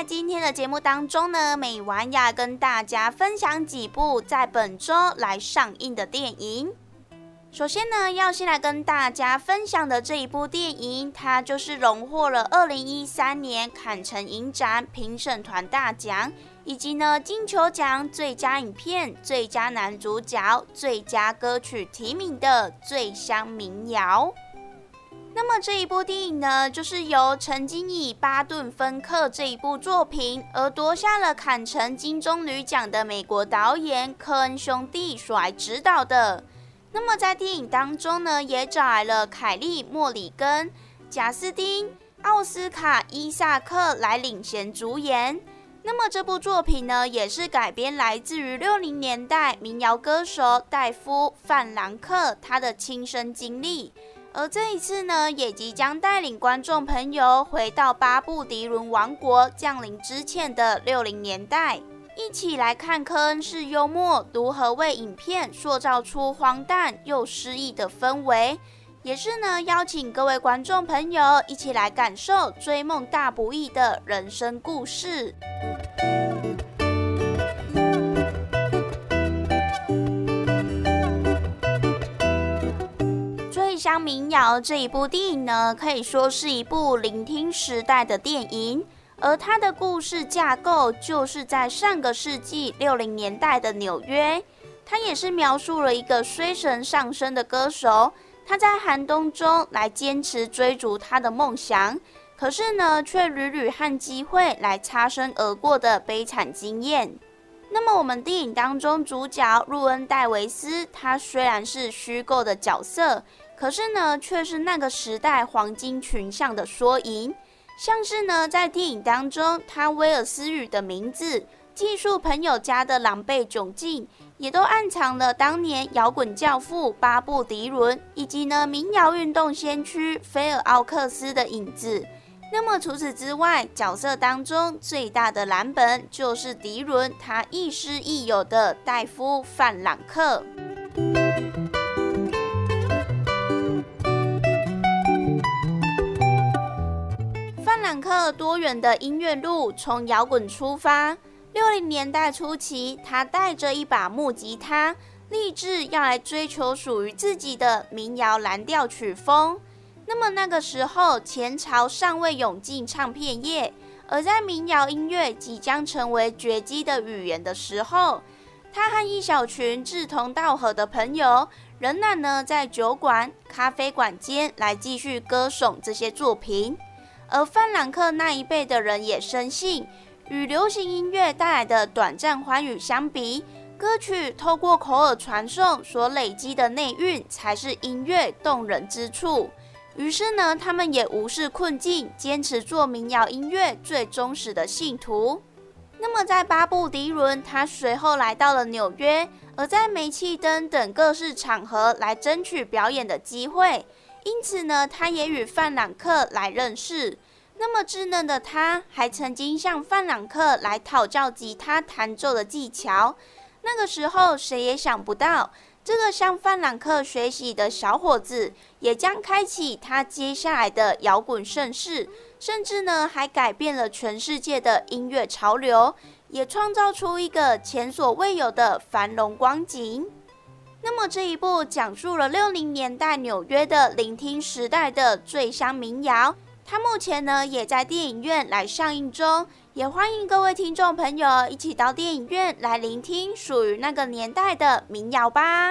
在今天的节目当中呢，美完要跟大家分享几部在本周来上映的电影。首先呢，要先来跟大家分享的这一部电影，它就是荣获了二零一三年坎城影展评审团大奖，以及呢金球奖最佳影片、最佳男主角、最佳歌曲提名的《醉乡民谣》。那么这一部电影呢，就是由曾经以《巴顿芬克》这一部作品而夺下了坎城金棕榈奖的美国导演科恩兄弟所来指导的。那么在电影当中呢，也找来了凯利·莫里根、贾斯汀·奥斯卡·伊萨克来领衔主演。那么这部作品呢，也是改编来自于六零年代民谣歌手戴夫·范兰克他的亲身经历。而这一次呢，也即将带领观众朋友回到巴布迪伦王国降临之前的六零年代，一起来看科恩式幽默如何为影片塑造出荒诞又诗意的氛围，也是呢邀请各位观众朋友一起来感受追梦大不易的人生故事。《乡民谣》这一部电影呢，可以说是一部聆听时代的电影，而它的故事架构就是在上个世纪六零年代的纽约。它也是描述了一个衰神上升的歌手，他在寒冬中来坚持追逐他的梦想，可是呢，却屡屡和机会来擦身而过的悲惨经验。那么，我们电影当中主角路恩·戴维斯，他虽然是虚构的角色。可是呢，却是那个时代黄金群像的缩影。像是呢，在电影当中，他威尔斯语的名字、技术朋友家的狼狈窘境，也都暗藏了当年摇滚教父巴布迪伦以及呢民谣运动先驱菲尔奥克斯的影子。那么除此之外，角色当中最大的蓝本就是迪伦他亦师亦友的戴夫范朗克。坦克多元的音乐路，从摇滚出发。六零年代初期，他带着一把木吉他，立志要来追求属于自己的民谣蓝调曲风。那么那个时候，前朝尚未涌进唱片业，而在民谣音乐即将成为绝迹的语言的时候，他和一小群志同道合的朋友，仍然呢在酒馆、咖啡馆间来继续歌颂这些作品。而范朗克那一辈的人也深信，与流行音乐带来的短暂欢愉相比，歌曲透过口耳传送所累积的内蕴，才是音乐动人之处。于是呢，他们也无视困境，坚持做民谣音乐最忠实的信徒。那么，在巴布迪伦，他随后来到了纽约，而在煤气灯等各式场合来争取表演的机会。因此呢，他也与范朗克来认识。那么稚嫩的他，还曾经向范朗克来讨教吉他弹奏的技巧。那个时候，谁也想不到。这个向范朗克学习的小伙子，也将开启他接下来的摇滚盛世，甚至呢，还改变了全世界的音乐潮流，也创造出一个前所未有的繁荣光景。那么这一部讲述了六零年代纽约的聆听时代的醉香民谣，它目前呢也在电影院来上映中。也欢迎各位听众朋友一起到电影院来聆听属于那个年代的民谣吧。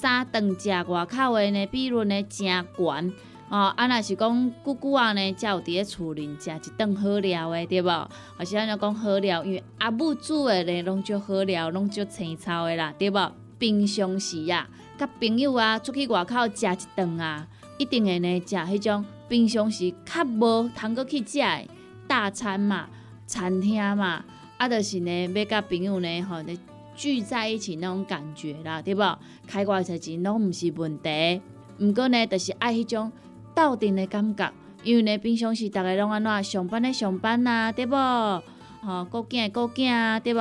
三顿食外口的呢比率呢诚悬。哦，啊，若是讲久久啊呢，才有伫咧厝里食一顿好料的，对无？或是安尼讲好料，因为阿母煮的呢，拢足好料，拢足青草的啦，对无？平常时啊，甲朋友啊出去外口食一顿啊，一定会呢食迄种平常时较无通过去食的大餐嘛，餐厅嘛，啊，就是呢要甲朋友呢吼，聚在一起那种感觉啦，对不？开偌侪钱拢毋是问题，毋过呢，就是爱迄种。斗阵的感觉，因为呢，平常时逐个拢安怎上班的上班啊，对不？吼，顾囝顾囝啊，对不？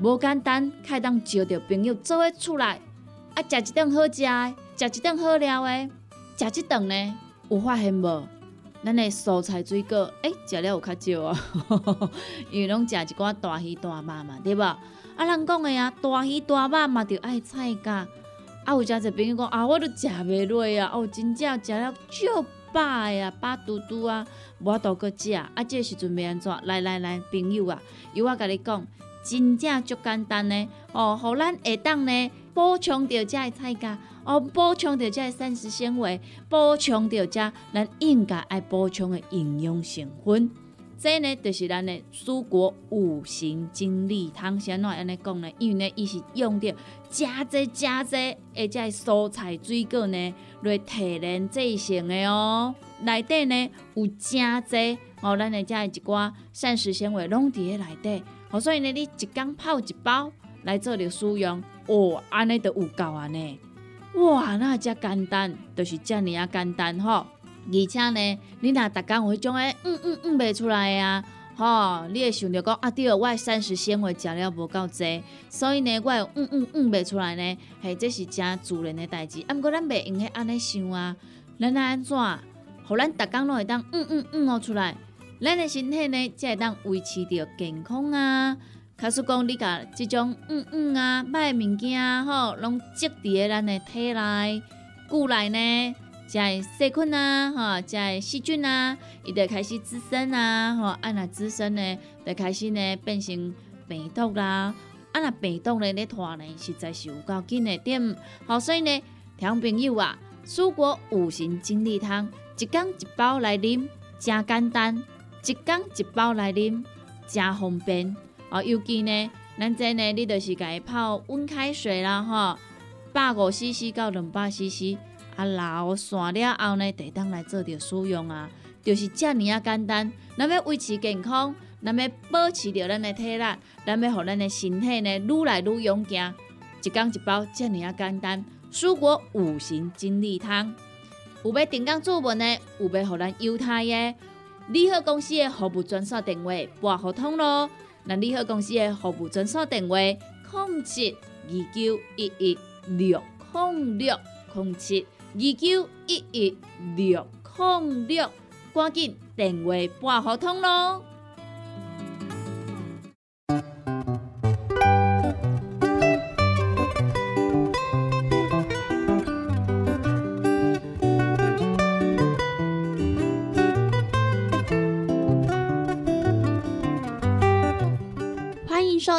无简单，开当招着朋友做伙出来，啊，食一顿好食的，食一顿好料的，食一顿呢，有发现无？咱的蔬菜水果，诶，食了有较少啊，因为拢食一寡大鱼大肉嘛，对无？啊，人讲的啊，大鱼大肉嘛，着爱菜价。啊，有诚侪朋友讲啊，我都食袂落啊！哦，真正食了足饱呀，饱嘟嘟啊，无多搁食。啊，这时阵要安怎？来来来，朋友啊，由我甲你讲，真正足简单呢。哦，互咱下当呢补充着遮的菜价，哦，补充着遮的膳食纤维，补充着遮咱应该爱补充的营养成分。这呢，就是咱的蔬果五行精力汤。先怎安尼讲呢？因为呢，伊是用着加济加济，而且蔬菜水果呢来提炼制成的哦。内底呢有加济哦，咱的遮一寡膳食纤维拢伫咧内底。哦，所以呢，你一缸泡一包来做着使用，哦，安尼都有够啊呢。哇，那遮简单，就是遮尔啊简单吼。而且呢，你若逐工有迄种诶，嗯嗯嗯袂出来啊，吼，你会想着讲啊，对，我膳食纤维食了无够济，所以呢，我嗯嗯嗯袂出来呢，嘿，这是真自然诶代志。啊，毋过咱袂用许安尼想啊，咱安怎，互咱逐工拢会当嗯嗯嗯哦出来，咱诶身体呢才会当维持着健康啊。假使讲你甲即种嗯嗯啊歹物件吼，拢积伫咧咱诶体内、骨内呢？即个细菌啊，吼，即个细菌啊，伊就开始滋生啊，吼，啊若滋生呢，就开始呢变成病毒啦，啊若病毒呢咧拖呢，实在是有够紧的点，好，所以呢，听朋友啊，蔬果五行精力汤，一缸一包来啉，真简单，一缸一包来啉，真方便，啊，尤其呢，咱这呢，你就是家泡温开水啦，吼，百五 CC 到两百 CC。啊，老散了后呢，得当来做着使用啊，就是遮尔啊简单。咱要维持健康，咱要保持着咱的体力，咱要互咱的身体呢愈来愈勇健。一缸一包，遮尔啊简单。蔬果五行精力汤，有要订购做文呢，有要互咱犹太耶，利好公司的服务专线电话拨互通咯，咱利合公司的服务专线电话：零七二九一一六零六零七二九一一六零六，赶紧电话拨合通咯！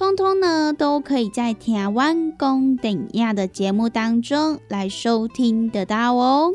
通通呢，都可以在《台湾公等亚》的节目当中来收听得到哦。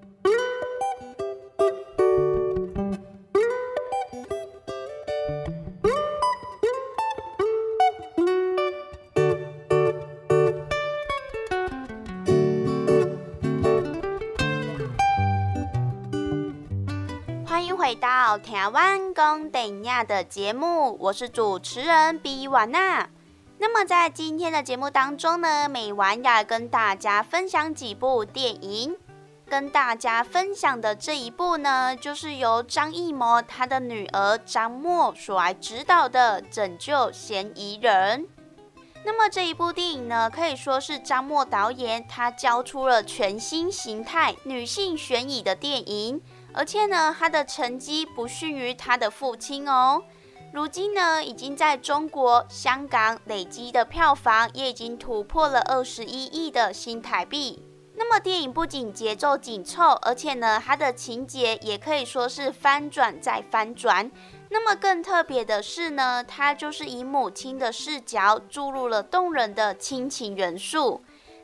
回到台湾公顶亚的节目，我是主持人比婉娜。那么在今天的节目当中呢，美婉要跟大家分享几部电影。跟大家分享的这一部呢，就是由张艺谋他的女儿张默所来指导的《拯救嫌疑人》。那么这一部电影呢，可以说是张默导演他交出了全新形态女性悬疑的电影。而且呢，他的成绩不逊于他的父亲哦。如今呢，已经在中国香港累积的票房也已经突破了二十一亿的新台币。那么电影不仅节奏紧凑，而且呢，它的情节也可以说是翻转再翻转。那么更特别的是呢，它就是以母亲的视角注入了动人的亲情元素。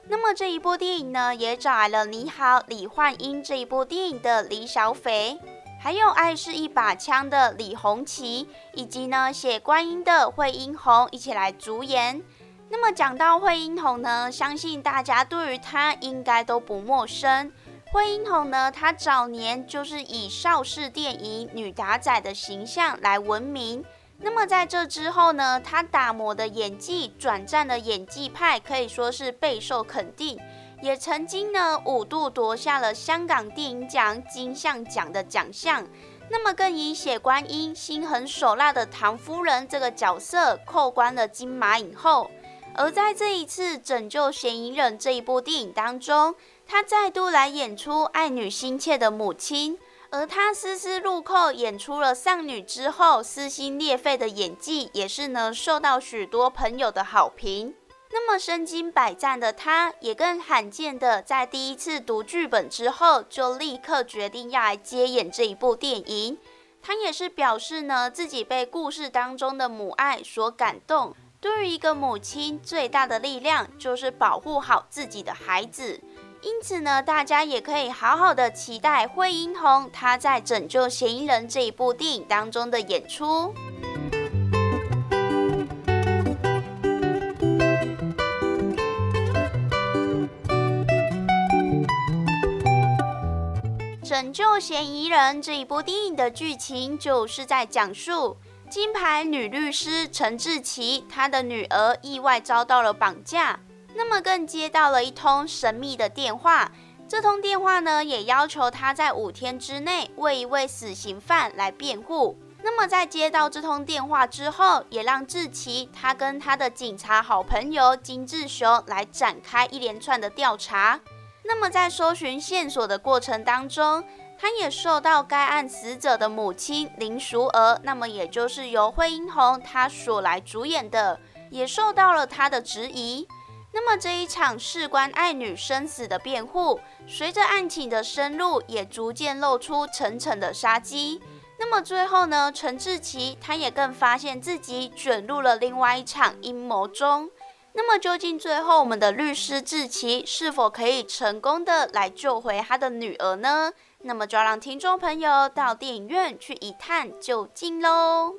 那么这一部电影呢，也找来了《你好，李焕英》这一部电影的李小斐，还有《爱是一把枪》的李红旗，以及呢写《观音》的惠英红一起来主演。那么讲到惠英红呢，相信大家对于她应该都不陌生。惠英红呢，她早年就是以邵氏电影女打仔的形象来闻名。那么在这之后呢，他打磨的演技，转战的演技派可以说是备受肯定，也曾经呢五度夺下了香港电影奖金像奖的奖项。那么更以血观音、心狠手辣的唐夫人这个角色扣关了金马影后。而在这一次拯救嫌疑人这一部电影当中，他再度来演出爱女心切的母亲。而她丝丝入扣演出了丧女之后撕心裂肺的演技，也是呢受到许多朋友的好评。那么身经百战的她，也更罕见的在第一次读剧本之后，就立刻决定要来接演这一部电影。她也是表示呢，自己被故事当中的母爱所感动。对于一个母亲，最大的力量就是保护好自己的孩子。因此呢，大家也可以好好的期待惠英红她在《拯救嫌疑人》这一部电影当中的演出。《拯救嫌疑人》这一部电影的剧情，就是在讲述金牌女律师陈志奇，她的女儿意外遭到了绑架，那么更接到了一通神秘的电话。这通电话呢，也要求他在五天之内为一位死刑犯来辩护。那么在接到这通电话之后，也让志奇他跟他的警察好朋友金志雄来展开一连串的调查。那么在搜寻线索的过程当中，他也受到该案死者的母亲林淑娥，那么也就是由惠英红她所来主演的，也受到了他的质疑。那么这一场事关爱女生死的辩护，随着案情的深入，也逐渐露出层层的杀机。那么最后呢，陈志奇他也更发现自己卷入了另外一场阴谋中。那么究竟最后我们的律师志奇是否可以成功的来救回他的女儿呢？那么就要让听众朋友到电影院去一探究竟喽。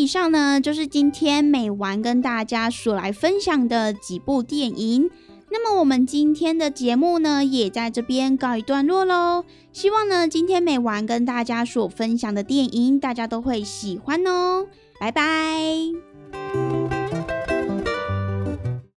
以上呢，就是今天美完跟大家所来分享的几部电影。那么我们今天的节目呢，也在这边告一段落喽。希望呢，今天美完跟大家所分享的电影，大家都会喜欢哦。拜拜。